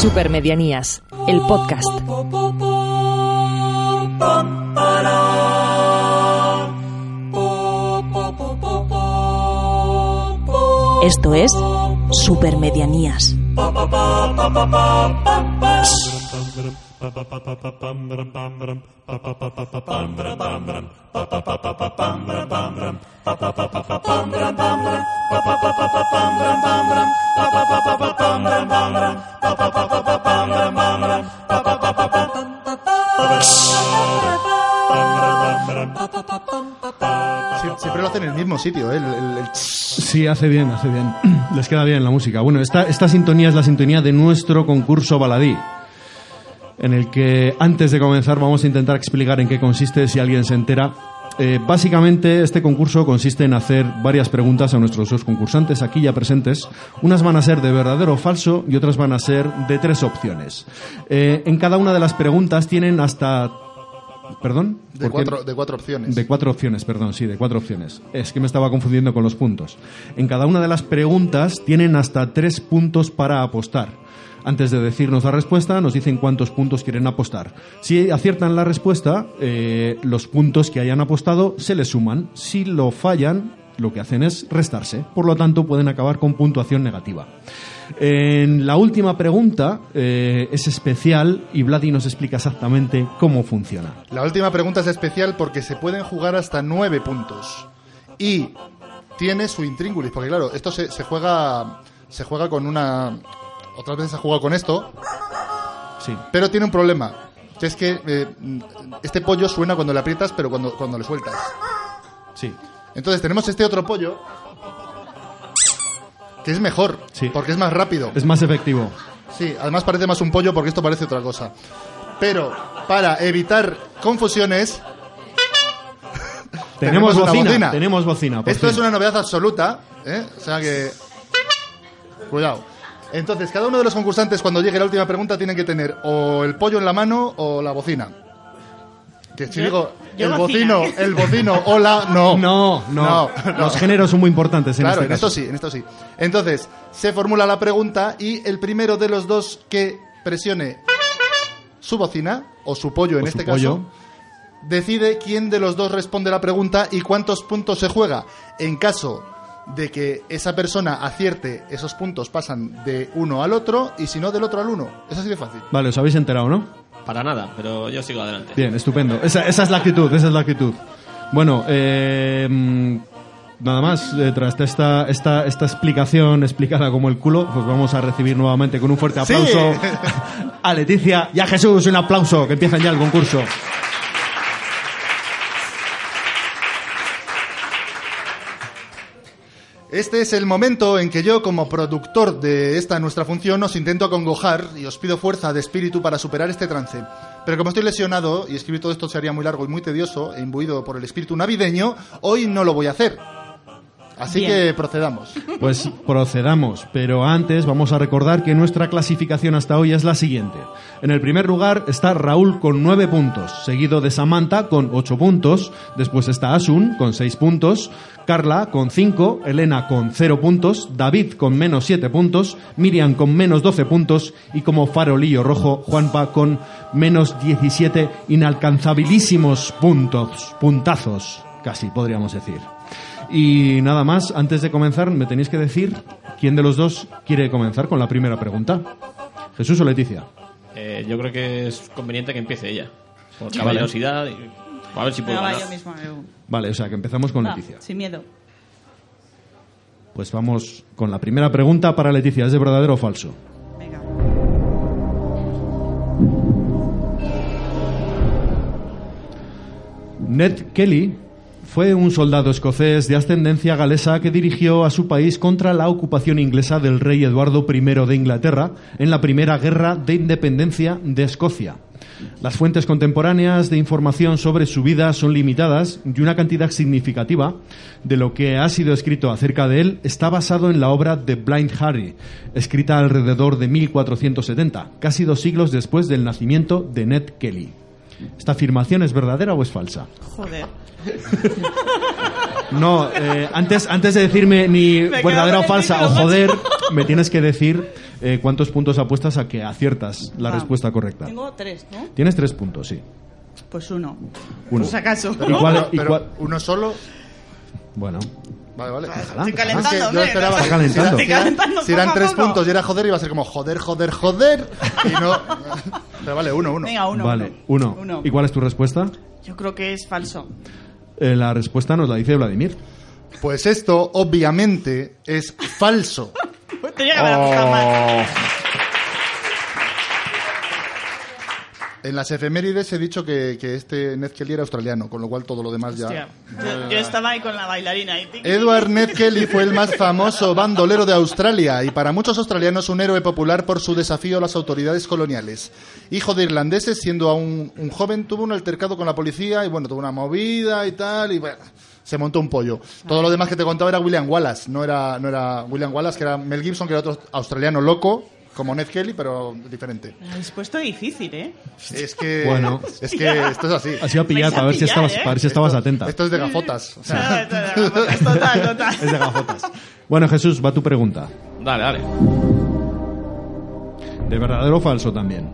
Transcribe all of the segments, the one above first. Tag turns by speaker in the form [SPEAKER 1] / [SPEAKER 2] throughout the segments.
[SPEAKER 1] Supermedianías, el podcast. Esto es Supermedianías.
[SPEAKER 2] Sie- Siempre lo hacen en el mismo sitio, ¿eh?
[SPEAKER 3] Sí, hace bien, hace bien. Les queda bien la música. Bueno, esta, esta sintonía es la sintonía de nuestro concurso baladí, en el que antes de comenzar vamos a intentar explicar en qué consiste si alguien se entera. Eh, básicamente este concurso consiste en hacer varias preguntas a nuestros dos concursantes aquí ya presentes. Unas van a ser de verdadero o falso y otras van a ser de tres opciones. Eh, en cada una de las preguntas tienen hasta... ¿Perdón?
[SPEAKER 2] de, cuatro, de cuatro opciones.
[SPEAKER 3] De cuatro opciones, perdón, sí, de cuatro opciones. Es que me estaba confundiendo con los puntos. En cada una de las preguntas tienen hasta tres puntos para apostar. Antes de decirnos la respuesta, nos dicen cuántos puntos quieren apostar. Si aciertan la respuesta, eh, los puntos que hayan apostado se les suman. Si lo fallan, lo que hacen es restarse. Por lo tanto, pueden acabar con puntuación negativa. La última pregunta eh, es especial y Vladi nos explica exactamente cómo funciona.
[SPEAKER 2] La última pregunta es especial porque se pueden jugar hasta nueve puntos. Y tiene su intríngulis, porque claro, esto se juega se juega con una... Otras veces ha jugado con esto,
[SPEAKER 3] Sí.
[SPEAKER 2] pero tiene un problema. Que es que eh, este pollo suena cuando le aprietas, pero cuando, cuando le sueltas.
[SPEAKER 3] Sí.
[SPEAKER 2] Entonces tenemos este otro pollo, que es mejor,
[SPEAKER 3] Sí.
[SPEAKER 2] porque es más rápido.
[SPEAKER 3] Es más efectivo.
[SPEAKER 2] Sí, además parece más un pollo porque esto parece otra cosa. Pero para evitar confusiones,
[SPEAKER 3] Tenemos, bocina,
[SPEAKER 2] bocina.
[SPEAKER 3] Tenemos bocina.
[SPEAKER 2] esto
[SPEAKER 3] fin.
[SPEAKER 2] es una novedad absoluta, ¿eh? O sea que cuidado. Entonces, cada uno de los concursantes cuando llegue la última pregunta tienen que tener o el pollo en la mano o la bocina. Que si
[SPEAKER 4] Yo-
[SPEAKER 2] digo
[SPEAKER 4] yo
[SPEAKER 2] el
[SPEAKER 4] bocina.
[SPEAKER 2] bocino, el bocino o la no.
[SPEAKER 3] No, no,
[SPEAKER 2] No, no.
[SPEAKER 3] Los géneros son muy importantes en
[SPEAKER 2] Claro,
[SPEAKER 3] este
[SPEAKER 2] en esto
[SPEAKER 3] caso.
[SPEAKER 2] sí, en esto sí. Entonces, se formula la pregunta y el primero de los dos que presione su bocina, o su pollo en
[SPEAKER 3] su
[SPEAKER 2] este
[SPEAKER 3] pollo.
[SPEAKER 2] caso, decide quién de los dos responde la pregunta y cuántos puntos se juega. En caso de que esa persona acierte, esos puntos pasan de uno al otro y si no, del otro al uno. Es así de fácil.
[SPEAKER 3] Vale, os habéis enterado, ¿no?
[SPEAKER 5] Para nada, pero yo sigo adelante.
[SPEAKER 3] Bien, estupendo. Esa, esa es la actitud, esa es la actitud. Bueno, eh, mm, nada más, eh, tras esta, esta, esta explicación explicada como el culo, pues vamos a recibir nuevamente con un fuerte
[SPEAKER 2] Sí.
[SPEAKER 3] aplauso a Leticia y a Jesús. Un aplauso, que empiezan ya el concurso.
[SPEAKER 2] Este es el momento en que yo, como productor de esta nuestra función, os intento acongojar y os pido fuerza de espíritu para superar este trance. Pero como estoy lesionado y escribir todo esto sería muy largo y muy tedioso e imbuido por el espíritu navideño, hoy no lo voy a hacer. Así
[SPEAKER 4] Bien.
[SPEAKER 2] que procedamos.
[SPEAKER 3] Pues procedamos, pero antes vamos a recordar que nuestra clasificación hasta hoy es la siguiente. En el primer lugar está Raúl con 9 puntos, seguido de Samantha con 8 puntos, después está Asun con 6 puntos, Carla con 5, Elena con 0 puntos, David con menos 7 puntos, Miriam con menos 12 puntos y como farolillo rojo Juanpa con menos 17 inalcanzabilísimos puntos, puntazos, casi podríamos decir. Y nada más, antes de comenzar, me tenéis que decir quién de los dos quiere comenzar con la primera pregunta. Jesús o Leticia.
[SPEAKER 5] Eh, yo creo que es conveniente que empiece ella. Por caballerosidad. y- A ver si puedo
[SPEAKER 4] Venga, va,
[SPEAKER 5] ganar.
[SPEAKER 4] yo mismo. yo.
[SPEAKER 3] Vale, o sea que empezamos con
[SPEAKER 4] Va,
[SPEAKER 3] Leticia.
[SPEAKER 4] sin miedo.
[SPEAKER 3] Pues vamos con la primera pregunta para Leticia. ¿Es de verdadero o falso?
[SPEAKER 4] Venga.
[SPEAKER 3] Ned Kelly fue un soldado escocés de ascendencia galesa que dirigió a su país contra la ocupación inglesa del rey Eduardo I de Inglaterra en la primera guerra de independencia de Escocia. Las fuentes contemporáneas de información sobre su vida son limitadas y una cantidad significativa de lo que ha sido escrito acerca de él está basado en la obra de Blind Harry, escrita alrededor de 1470, casi dos siglos después del nacimiento de Ned Kelly. ¿Esta afirmación es verdadera o es falsa?
[SPEAKER 4] Joder.
[SPEAKER 3] No, eh, antes, antes de decirme ni
[SPEAKER 4] Me
[SPEAKER 3] verdadera o falsa o joder, me tienes que decir eh, cuántos puntos apuestas a que aciertas la
[SPEAKER 4] Ah.
[SPEAKER 3] respuesta correcta.
[SPEAKER 4] Tengo tres, ¿no?
[SPEAKER 3] Tienes tres puntos, sí.
[SPEAKER 4] Pues uno.
[SPEAKER 3] Uno.
[SPEAKER 4] Acaso.
[SPEAKER 3] ¿Y cuál-
[SPEAKER 2] Pero-
[SPEAKER 3] y
[SPEAKER 2] pero
[SPEAKER 3] cuál-
[SPEAKER 2] uno solo.
[SPEAKER 3] Bueno,
[SPEAKER 2] Vale, vale.
[SPEAKER 4] Estoy
[SPEAKER 2] Es
[SPEAKER 4] calentando,
[SPEAKER 2] que yo
[SPEAKER 4] hombre.
[SPEAKER 2] esperaba
[SPEAKER 3] Está calentando.
[SPEAKER 2] si,
[SPEAKER 4] Estoy
[SPEAKER 2] era-
[SPEAKER 4] calentando
[SPEAKER 2] si eran tres puntos y era joder, iba a ser como joder, joder, joder. Y no. Pero vale, uno, uno.
[SPEAKER 4] Venga, uno.
[SPEAKER 3] vale, uno.
[SPEAKER 4] Uno.
[SPEAKER 3] ¿Y cuál es tu respuesta?
[SPEAKER 4] Yo creo que es falso.
[SPEAKER 3] Eh, la respuesta nos la dice Vladimir.
[SPEAKER 2] Pues esto, obviamente, es falso.
[SPEAKER 4] Tenía que haber más.
[SPEAKER 2] En las efemérides he dicho que, que este Ned Kelly era australiano, con lo cual todo lo demás ya.
[SPEAKER 4] Hostia. Yo, yo estaba ahí con la bailarina. Y
[SPEAKER 2] Edward Ned Kelly fue el más famoso bandolero de Australia y para muchos australianos un héroe popular por su desafío a las autoridades coloniales. Hijo de irlandeses, siendo aún un joven, tuvo un altercado con la policía y bueno, tuvo una movida y tal y bueno, se montó un pollo. Todo lo demás que te contaba era William Wallace, no era, no era William Wallace, que era Mel Gibson, que era otro australiano loco, como Ned Kelly, pero diferente.
[SPEAKER 4] Me habéis puesto difícil, ¿eh?
[SPEAKER 2] Es que,
[SPEAKER 3] Bueno.
[SPEAKER 2] es que esto es así.
[SPEAKER 3] Ha sido
[SPEAKER 4] a
[SPEAKER 3] para ver si
[SPEAKER 4] pillar,
[SPEAKER 3] estabas,
[SPEAKER 4] ¿eh?
[SPEAKER 3] para ver si estabas atenta.
[SPEAKER 2] Esto es de gafotas. o sea,
[SPEAKER 4] Total, total.
[SPEAKER 3] Es de gafotas. Bueno, Jesús, va tu pregunta.
[SPEAKER 5] Dale, dale.
[SPEAKER 3] ¿De verdadero o falso también?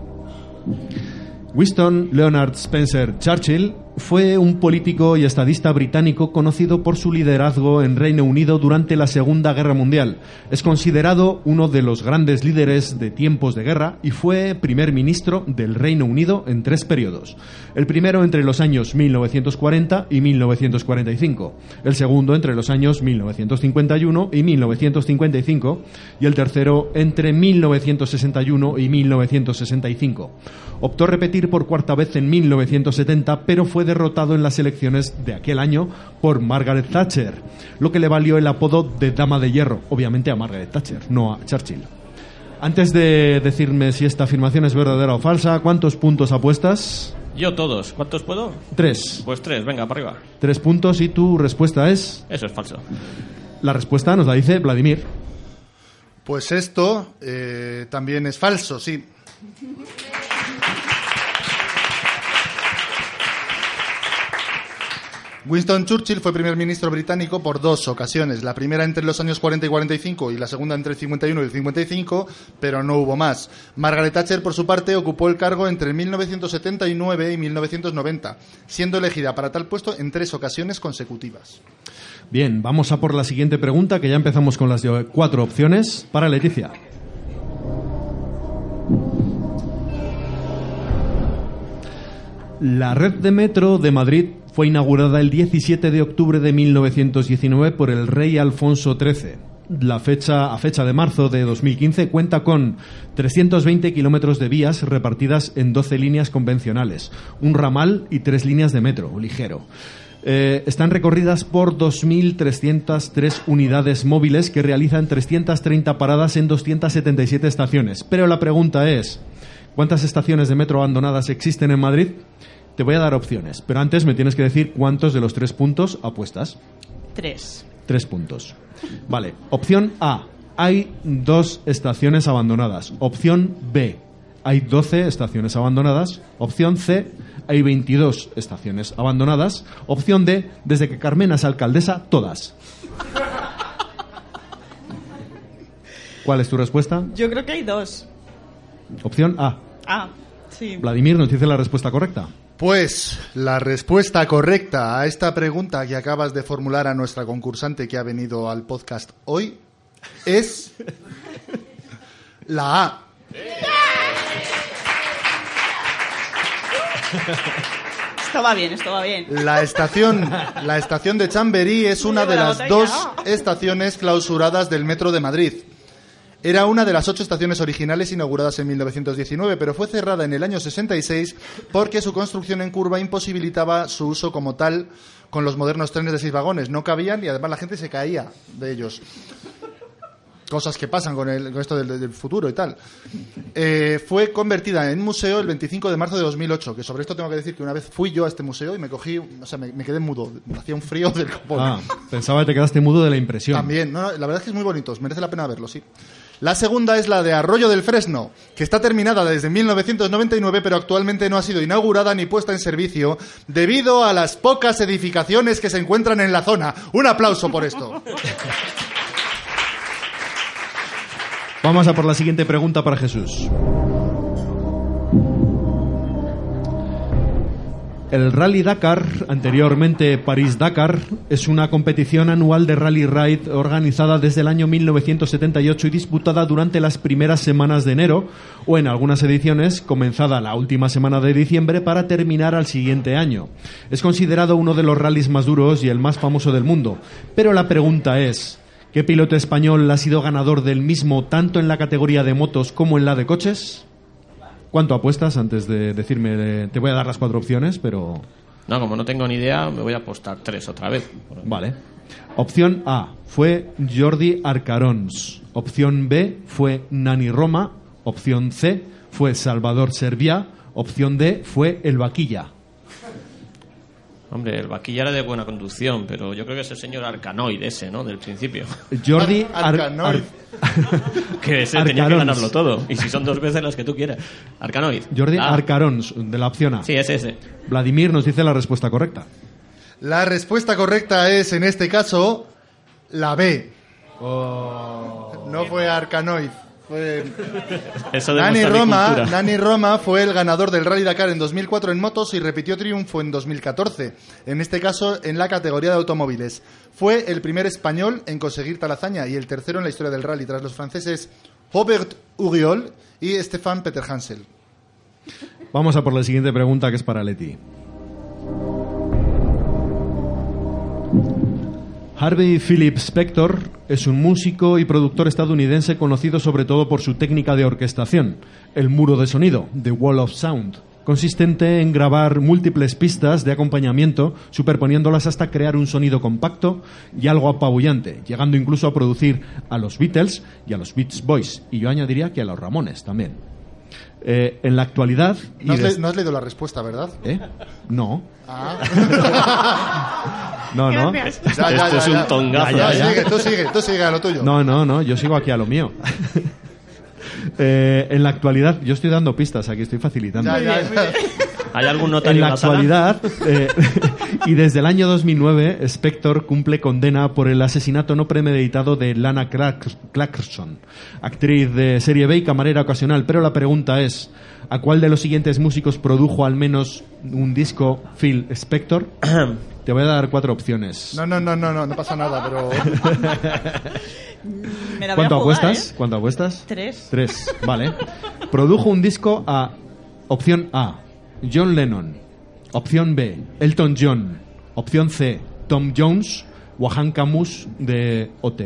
[SPEAKER 3] Winston Leonard Spencer Churchill fue un político y estadista británico conocido por su liderazgo en Reino Unido durante la Segunda Guerra Mundial. Es considerado uno de los grandes líderes de tiempos de guerra y fue primer ministro del Reino Unido en tres periodos. El primero entre los años 1940 y 1945, el segundo entre los años 1951 y 1955 y el tercero entre 1961 y 1965. Optó repetir por cuarta vez en 1970, pero fue derrotado en las elecciones de aquel año por Margaret Thatcher, lo que le valió el apodo de Dama de Hierro, obviamente a Margaret Thatcher, no a Churchill. Antes de decirme si esta afirmación es verdadera o falsa, ¿cuántos puntos apuestas?
[SPEAKER 5] Yo todos. ¿Cuántos puedo?
[SPEAKER 3] Tres.
[SPEAKER 5] Pues tres, venga, para arriba.
[SPEAKER 3] Tres puntos y tu respuesta es...
[SPEAKER 5] Eso es falso.
[SPEAKER 3] La respuesta nos la dice Vladimir.
[SPEAKER 2] Pues esto eh, también es falso, sí. Winston Churchill fue primer ministro británico por dos ocasiones, la primera entre los años 40 y 45 y la segunda entre el 51 y el 55, pero no hubo más. Margaret Thatcher, por su parte, ocupó el cargo entre 1979 y 1990, siendo elegida para tal puesto en tres ocasiones consecutivas.
[SPEAKER 3] Bien, vamos a por la siguiente pregunta, que ya empezamos con las cuatro opciones. Para Leticia. La red de metro de Madrid fue inaugurada el 17 de octubre de 1919 por el rey Alfonso XIII. La fecha, a fecha de marzo de 2015 cuenta con 320 kilómetros de vías repartidas en 12 líneas convencionales, un ramal y tres líneas de metro ligero. Eh, están recorridas por 2.303 unidades móviles que realizan 330 paradas en 277 estaciones. Pero la pregunta es, ¿cuántas estaciones de metro abandonadas existen en Madrid? Te voy a dar opciones, pero antes me tienes que decir cuántos de los tres puntos apuestas.
[SPEAKER 4] Tres.
[SPEAKER 3] Tres puntos. Vale, opción A. Hay dos estaciones abandonadas. Opción B. Hay 12 estaciones abandonadas. Opción C. Hay 22 estaciones abandonadas. Opción D. Desde que Carmena es alcaldesa, todas. ¿Cuál es tu respuesta?
[SPEAKER 4] Yo creo que hay dos.
[SPEAKER 3] Opción A.
[SPEAKER 4] Ah, sí.
[SPEAKER 3] Vladimir nos dice la respuesta correcta.
[SPEAKER 2] Pues la respuesta correcta a esta pregunta que acabas de formular a nuestra concursante que ha venido al podcast hoy es la A.
[SPEAKER 4] Esto va bien, esto va bien.
[SPEAKER 2] La estación, la estación de Chamberí es una de
[SPEAKER 4] La
[SPEAKER 2] las dos estaciones clausuradas del Metro de Madrid. Era una de las ocho estaciones originales inauguradas en 1919, pero fue cerrada en el año 66 porque su construcción en curva imposibilitaba su uso como tal con los modernos trenes de seis vagones. No cabían y además la gente se caía de ellos. Cosas que pasan con, el, con esto del, del futuro y tal. Eh, fue convertida en museo el 25 de marzo de 2008, que sobre esto tengo que decir que una vez fui yo a este museo y me cogí, o sea, me, me quedé mudo. Hacía un frío del copón.
[SPEAKER 3] Ah, pensaba que te quedaste mudo de la impresión.
[SPEAKER 2] También, no, no, la verdad es que es muy bonito, merece la pena verlo, sí. La segunda es la de Arroyo del Fresno, que está terminada desde 1999, pero actualmente no ha sido inaugurada ni puesta en servicio debido a las pocas edificaciones que se encuentran en la zona. Un aplauso por esto.
[SPEAKER 3] Vamos a por la siguiente pregunta para Jesús. El Rally Dakar, anteriormente París-Dakar, es una competición anual de rally ride organizada desde el año 1978 y disputada durante las primeras semanas de enero o en algunas ediciones comenzada la última semana de diciembre para terminar al siguiente año. Es considerado uno de los rallies más duros y el más famoso del mundo. Pero la pregunta es, ¿qué piloto español ha sido ganador del mismo tanto en la categoría de motos como en la de coches? ¿Cuánto apuestas antes de decirme? Te voy a dar las cuatro opciones, pero...
[SPEAKER 5] No, como no tengo ni idea, me voy a apostar tres otra vez.
[SPEAKER 3] Vale. Opción A fue Jordi Arcarons. Opción B fue Nani Roma. Opción C fue Salvador Serviá. Opción D fue El Vaquilla.
[SPEAKER 5] Hombre, el vaquilla era de buena conducción, pero yo creo que es el señor Arcanoid ese, ¿no? Del principio.
[SPEAKER 3] Jordi
[SPEAKER 2] Ar-
[SPEAKER 3] Ar-
[SPEAKER 2] Arcanoid.
[SPEAKER 3] Ar-
[SPEAKER 5] Que ese tenía que ganarlo todo. Y si son dos veces las que tú quieras. Arcanoid.
[SPEAKER 3] Jordi
[SPEAKER 5] Ah,
[SPEAKER 3] Arcarons, de la opción A.
[SPEAKER 5] Sí, es ese.
[SPEAKER 3] Vladimir nos dice la respuesta correcta.
[SPEAKER 2] La respuesta correcta es, en este caso, la B.
[SPEAKER 3] Oh.
[SPEAKER 2] No fue Arcanoid. Fue
[SPEAKER 5] Eso
[SPEAKER 2] Nani Roma. Nani Roma fue el ganador del Rally Dakar en 2004 en motos y repitió triunfo en 2014, en este caso en la categoría de automóviles. Fue el primer español en conseguir tal hazaña y el tercero en la historia del rally, tras los franceses Robert Uriol y Stefan Peter Hansel.
[SPEAKER 3] Vamos a por la siguiente pregunta que es para Leti. Harvey Philip Spector es un músico y productor estadounidense conocido sobre todo por su técnica de orquestación, el muro de sonido, The Wall of Sound, consistente en grabar múltiples pistas de acompañamiento, superponiéndolas hasta crear un sonido compacto y algo apabullante, llegando incluso a producir a los Beatles y a los Beach Boys, y yo añadiría que a los Ramones también. Eh, en la actualidad... y
[SPEAKER 2] No has,
[SPEAKER 3] des-
[SPEAKER 2] le- no has leído la respuesta, ¿verdad?
[SPEAKER 3] ¿Eh? No.
[SPEAKER 2] Ah.
[SPEAKER 3] No, no.
[SPEAKER 4] Gracias.
[SPEAKER 2] Ya, ya,
[SPEAKER 5] Esto es un tongazo.
[SPEAKER 2] Ya,
[SPEAKER 3] Ya, ya.
[SPEAKER 2] sigue, tú sigue, tú sigue a lo tuyo.
[SPEAKER 3] No, no, no. Yo sigo aquí a lo mío. Eh, en la actualidad, yo estoy dando pistas aquí, estoy facilitando.
[SPEAKER 5] ¿Hay algún
[SPEAKER 3] En
[SPEAKER 5] notario
[SPEAKER 3] la
[SPEAKER 5] en la
[SPEAKER 3] actualidad, eh, y desde el año 2009, Spector cumple condena por el asesinato no premeditado de Lana Clark- Clarkson, actriz de serie B y camarera ocasional. Pero la pregunta es, ¿a cuál de los siguientes músicos produjo al menos un disco Phil Spector? Te voy a dar cuatro opciones.
[SPEAKER 2] No, no, no, no, no, no pasa nada, pero...
[SPEAKER 4] Me la voy a
[SPEAKER 3] ¿Cuánto
[SPEAKER 4] jugar,
[SPEAKER 3] apuestas?
[SPEAKER 4] ¿eh?
[SPEAKER 3] ¿Cuánto apuestas?
[SPEAKER 4] Tres.
[SPEAKER 3] Tres, vale. Produjo un disco a opción A, John Lennon. Opción B, Elton John. Opción C, Tom Jones o Camus de OT.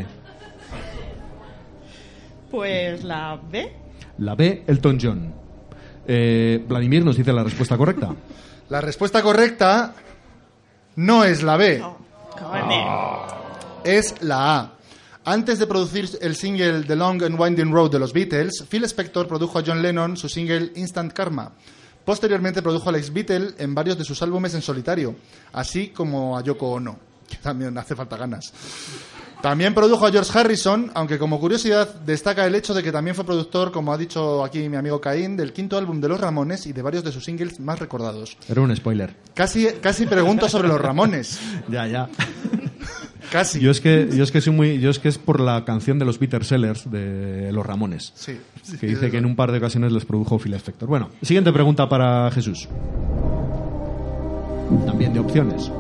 [SPEAKER 4] Pues la B.
[SPEAKER 3] La B, Elton John. Eh, Vladimir nos dice la respuesta correcta.
[SPEAKER 2] La respuesta correcta no es la B,
[SPEAKER 4] Cojones.
[SPEAKER 2] es la A. Antes de producir el single The Long and Winding Road de los Beatles, Phil Spector produjo a John Lennon su single Instant Karma. Posteriormente produjo a Alex Beatle en varios de sus álbumes en solitario, así como a Yoko Ono, que también hace falta ganas. También produjo a George Harrison, aunque como curiosidad destaca el hecho de que también fue productor, como ha dicho aquí mi amigo Caín, del quinto álbum de los Ramones y de varios de sus singles más recordados.
[SPEAKER 3] Era un spoiler.
[SPEAKER 2] Casi, casi pregunto sobre los Ramones.
[SPEAKER 3] Ya, ya.
[SPEAKER 2] Casi.
[SPEAKER 3] Yo es que, yo es que soy muy, yo es que es por la canción de los Peter Sellers de Los Ramones.
[SPEAKER 2] Sí.
[SPEAKER 3] que dice que en un par de ocasiones les produjo Phil Spector. Bueno, siguiente pregunta para Jesús. También de opciones.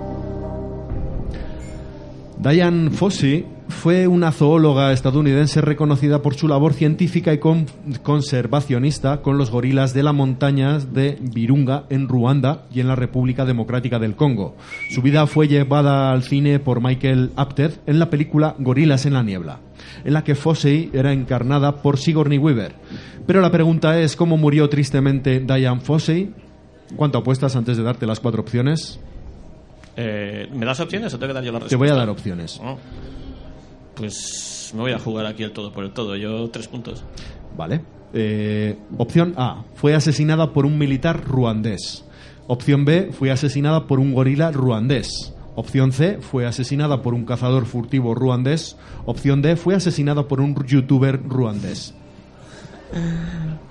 [SPEAKER 3] Diane Fossey fue una zoóloga estadounidense reconocida por su labor científica y con- conservacionista con los gorilas de las montañas de Virunga en Ruanda y en la República Democrática del Congo. Su vida fue llevada al cine por Michael Apted en la película Gorilas en la niebla, en la que Fossey era encarnada por Sigourney Weaver. Pero la pregunta es cómo murió tristemente Diane Fossey. ¿Cuánto apuestas antes de darte las cuatro opciones?
[SPEAKER 5] Eh, ¿Me das opciones o tengo que dar yo la
[SPEAKER 3] Te
[SPEAKER 5] respuesta?
[SPEAKER 3] voy a dar opciones.
[SPEAKER 5] Oh. Pues me voy a jugar aquí el todo por el todo. Yo tres puntos.
[SPEAKER 3] Vale. Eh, opción A. Fue asesinada por un militar ruandés. Opción B. Fue asesinada por un gorila ruandés. Opción C. Fue asesinada por un cazador furtivo ruandés. Opción D. Fue asesinada por un youtuber ruandés.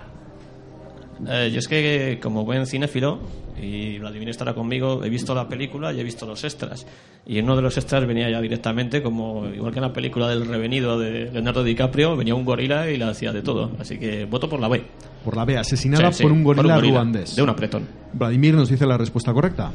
[SPEAKER 5] Eh, yo es que, como buen cinéfilo, y Vladimir estará conmigo, he visto la película y he visto los extras. Y en uno de los extras venía ya directamente, como igual que en la película del Revenido de Leonardo DiCaprio, venía un gorila y le hacía de todo. Así que voto por la B.
[SPEAKER 3] Por la B, asesinada
[SPEAKER 5] Sí, sí,
[SPEAKER 3] por un gorila,
[SPEAKER 5] gorila,
[SPEAKER 3] ruandés.
[SPEAKER 5] De un apretón.
[SPEAKER 3] Vladimir nos dice la respuesta correcta.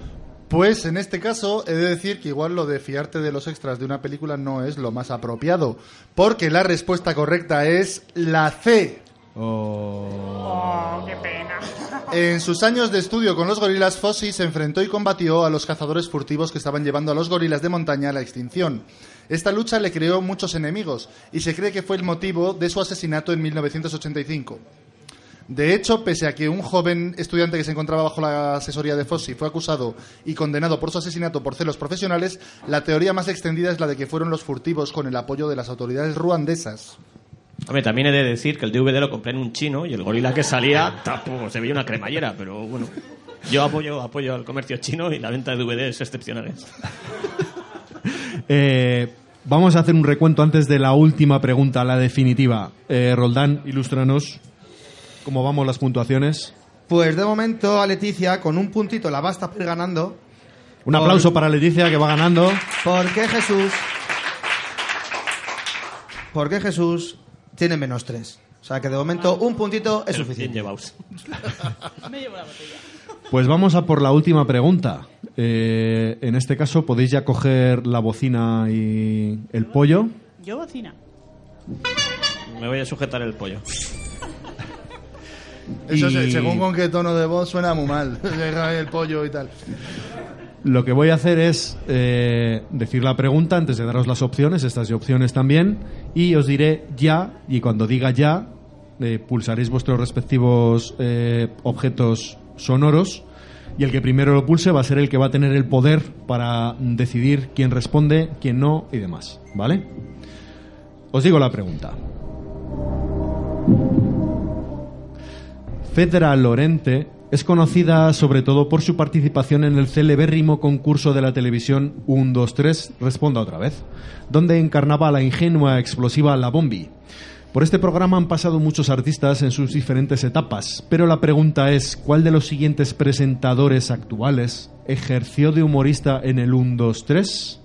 [SPEAKER 2] Pues en este caso he de decir que igual lo de fiarte de los extras de una película no es lo más apropiado, porque la respuesta correcta es la C.
[SPEAKER 4] Oh, qué pena.
[SPEAKER 2] En sus años de estudio con los gorilas, Fossi se enfrentó y combatió a los cazadores furtivos que estaban llevando a los gorilas de montaña a la extinción. Esta lucha le creó muchos enemigos y se cree que fue el motivo de su asesinato en 1985. De hecho, pese a que un joven estudiante que se encontraba bajo la asesoría de Fossi fue acusado y condenado por su asesinato por celos profesionales, la teoría más extendida es la de que fueron los furtivos con el apoyo de las autoridades ruandesas.
[SPEAKER 5] Hombre, también he de decir que el DVD lo compré en un chino y el gorila que salía tampoco se veía una cremallera, pero bueno. Yo apoyo, apoyo al comercio chino y la venta de DVDs excepcionales.
[SPEAKER 3] Eh, vamos a hacer un recuento antes de la última pregunta, la definitiva. Eh, Roldán, ilústranos cómo vamos las puntuaciones.
[SPEAKER 6] Pues de momento a Leticia con un puntito la va a estar ganando.
[SPEAKER 3] Un aplauso para Leticia que va ganando.
[SPEAKER 6] Porque Jesús. Porque Jesús tiene menos tres. O sea que de momento un puntito es
[SPEAKER 5] Pero bien
[SPEAKER 6] suficiente.
[SPEAKER 5] llevaos.
[SPEAKER 4] Me llevo la botella.
[SPEAKER 3] Pues vamos a por la última pregunta. Eh, en este caso podéis ya coger la bocina y el pollo.
[SPEAKER 4] Yo bocina.
[SPEAKER 5] Me voy a sujetar el pollo.
[SPEAKER 2] Eso
[SPEAKER 3] Y-
[SPEAKER 2] se- según con qué tono de voz suena muy mal. el pollo y tal.
[SPEAKER 3] Lo que voy a hacer es eh, decir la pregunta antes de daros las opciones, estas opciones también, y os diré ya, y cuando diga ya, eh, pulsaréis vuestros respectivos eh, objetos sonoros, y el que primero lo pulse va a ser el que va a tener el poder para decidir quién responde, quién no y demás, ¿vale? Os digo la pregunta. Fedra Lorente es conocida sobre todo por su participación en el celebérrimo concurso de la televisión 1, 2, 3, responda otra vez, donde encarnaba a la ingenua explosiva La Bombi. Por este programa han pasado muchos artistas en sus diferentes etapas, pero la pregunta es, ¿cuál de los siguientes presentadores actuales ejerció de humorista en el 1, 2, 3?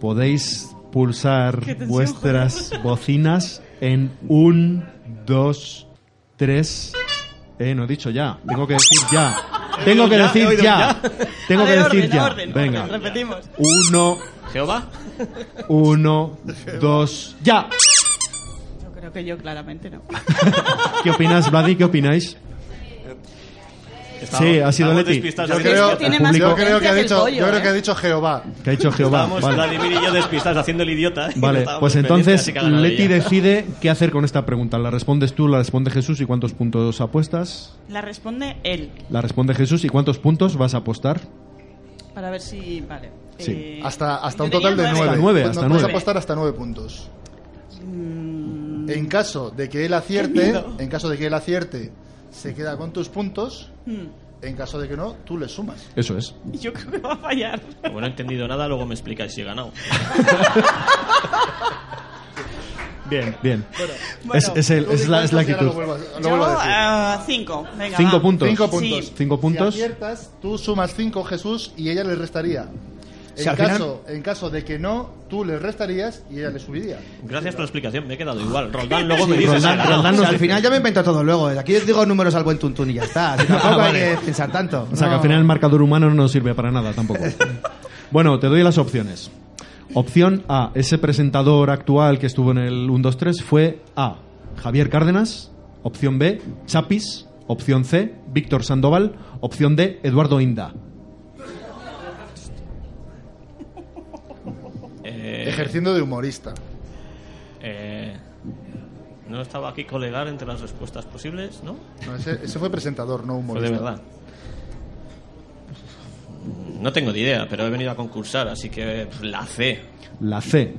[SPEAKER 3] Podéis pulsar vuestras bocinas en 1, 2, 3. Eh, no he dicho ya. Tengo que decir ya. Tengo que decir ya. Tengo que decir ya. Venga.
[SPEAKER 4] orden, repetimos.
[SPEAKER 3] Uno,
[SPEAKER 5] ¿Jehová?
[SPEAKER 3] uno, dos, ya.
[SPEAKER 4] Yo creo que yo claramente no.
[SPEAKER 3] ¿Qué opinas, Vladi? ¿Qué opináis? Sí, ha sido Leti.
[SPEAKER 2] Yo creo,
[SPEAKER 4] que tiene más
[SPEAKER 2] yo creo que ha
[SPEAKER 4] que
[SPEAKER 2] dicho,
[SPEAKER 4] pollo,
[SPEAKER 2] yo creo que
[SPEAKER 4] ¿eh?
[SPEAKER 2] ha dicho Jehová.
[SPEAKER 3] ¿Qué ha dicho Jehová?
[SPEAKER 5] Estábamos
[SPEAKER 3] Vale.
[SPEAKER 5] Vladimir y yo despistados haciendo el idiota. no
[SPEAKER 3] Vale, pues entonces
[SPEAKER 5] que
[SPEAKER 3] Leti
[SPEAKER 5] ella.
[SPEAKER 3] decide qué hacer con esta pregunta. ¿La respondes tú, la responde Jesús y cuántos puntos apuestas?
[SPEAKER 4] La responde él.
[SPEAKER 3] La responde Jesús y cuántos puntos vas a apostar.
[SPEAKER 4] Para ver si. Vale.
[SPEAKER 3] Sí.
[SPEAKER 4] Eh,
[SPEAKER 2] Hasta, hasta un total de nueve.
[SPEAKER 3] Hasta nueve, hasta
[SPEAKER 2] puedes
[SPEAKER 3] nueve.
[SPEAKER 2] apostar hasta nueve puntos.
[SPEAKER 4] Mm,
[SPEAKER 2] En caso de que él acierte, en caso de que él acierte, se queda con tus puntos.
[SPEAKER 4] mm,
[SPEAKER 2] En caso de que no, tú le sumas.
[SPEAKER 3] Eso es.
[SPEAKER 4] Yo creo que va a fallar.
[SPEAKER 5] Como no he entendido nada, luego me explicáis si he ganado.
[SPEAKER 3] Bien, bien.
[SPEAKER 4] Bueno,
[SPEAKER 3] es, es el- es la, es la actitud.
[SPEAKER 2] Lo vuelvo, a- lo
[SPEAKER 4] yo,
[SPEAKER 2] vuelvo a decir.
[SPEAKER 4] ah, cinco. Venga,
[SPEAKER 3] Cinco
[SPEAKER 4] va.
[SPEAKER 3] puntos.
[SPEAKER 2] Cinco
[SPEAKER 4] Sí.
[SPEAKER 2] puntos.
[SPEAKER 3] Cinco puntos.
[SPEAKER 2] Si aciertas, tú sumas cinco, Jesús, y ella le restaría. En,
[SPEAKER 6] Si final-
[SPEAKER 2] caso, en caso de que no, tú le restarías y ella le subiría.
[SPEAKER 5] Gracias por la explicación, me he quedado igual. Roldán luego me
[SPEAKER 3] Sí,
[SPEAKER 5] dice...
[SPEAKER 3] Roldán-
[SPEAKER 5] "Se ha ganado".
[SPEAKER 3] Roldán
[SPEAKER 6] O
[SPEAKER 3] nos
[SPEAKER 6] sea, al final ya me invento todo luego. Aquí os digo números al buen tuntún y ya está. Así tampoco
[SPEAKER 3] Ah, vale.
[SPEAKER 6] hay que pensar tanto.
[SPEAKER 3] O sea, que al final el marcador humano no nos sirve para nada tampoco. bueno, te doy las opciones. Opción A, ese presentador actual que estuvo en el 1, 2, 3 fue A, Javier Cárdenas. Opción B, Chapis. Opción C, Víctor Sandoval. Opción D, Eduardo Inda.
[SPEAKER 5] Eh,
[SPEAKER 2] Ejerciendo de humorista.
[SPEAKER 5] eh, no estaba aquí colegar entre las respuestas posibles, ¿no?
[SPEAKER 2] No, ese, ese fue presentador, no
[SPEAKER 5] Fue
[SPEAKER 2] humorista.
[SPEAKER 5] de verdad. No tengo ni idea, pero he venido a concursar, así que pues, la C.
[SPEAKER 3] La C,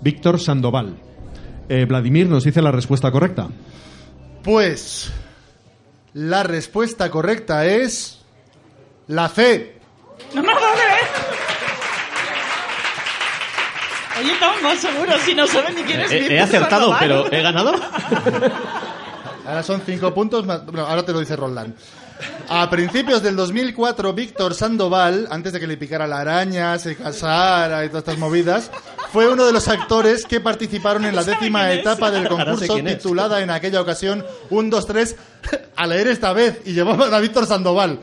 [SPEAKER 3] Víctor Sandoval. Eh, Vladimir nos dice la respuesta correcta.
[SPEAKER 2] Pues la respuesta correcta es la C.
[SPEAKER 4] No me Oye, Tom, seguro, si no saben ni quién es
[SPEAKER 5] He, he acertado,
[SPEAKER 4] Sandoval.
[SPEAKER 5] pero ¿he ganado?
[SPEAKER 2] Ahora son cinco puntos más. Bueno, ahora te lo dice Roland. A principios del 2004, Víctor Sandoval, antes de que le picara la araña, se casara y todas estas movidas, fue uno de los actores que participaron en la
[SPEAKER 4] ¿Sabe
[SPEAKER 2] décima etapa del concurso titulada en aquella ocasión 1, 2, 3, a leer esta vez, y llevaban a Víctor Sandoval.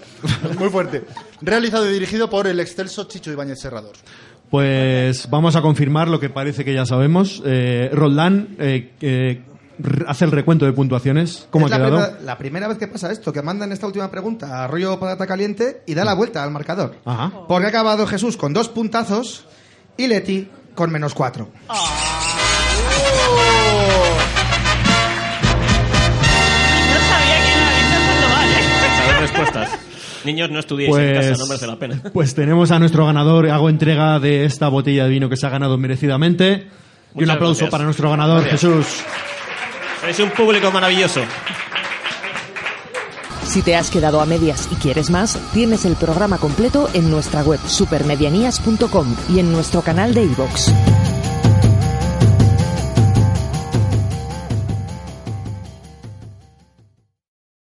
[SPEAKER 2] Muy fuerte. Realizado y dirigido por el excelso Chicho Ibáñez Serrador.
[SPEAKER 3] Pues vamos a confirmar lo que parece que ya sabemos. Eh, Roldán eh, eh, hace el recuento de puntuaciones. ¿Cómo
[SPEAKER 6] Es
[SPEAKER 3] ha
[SPEAKER 6] la
[SPEAKER 3] quedado?
[SPEAKER 6] primera, la primera vez que pasa esto, que mandan esta última pregunta a rollo patata caliente y da la vuelta al marcador.
[SPEAKER 3] Ajá.
[SPEAKER 6] Porque ha acabado Jesús con dos puntazos y Leti con menos cuatro.
[SPEAKER 4] No sabía Sandoval, ¿eh?
[SPEAKER 5] Saber respuestas. Niños, no estudiéis en casa, no merece la pena.
[SPEAKER 3] pues tenemos a nuestro ganador. Hago entrega de esta botella de vino que se ha ganado merecidamente. y un aplauso
[SPEAKER 5] gracias.
[SPEAKER 3] para nuestro ganador,
[SPEAKER 5] Gracias.
[SPEAKER 3] Jesús.
[SPEAKER 5] Sois un público maravilloso.
[SPEAKER 1] Si te has quedado a medias y quieres más, tienes el programa completo en nuestra web supermedianías.com y en nuestro canal de iVoox.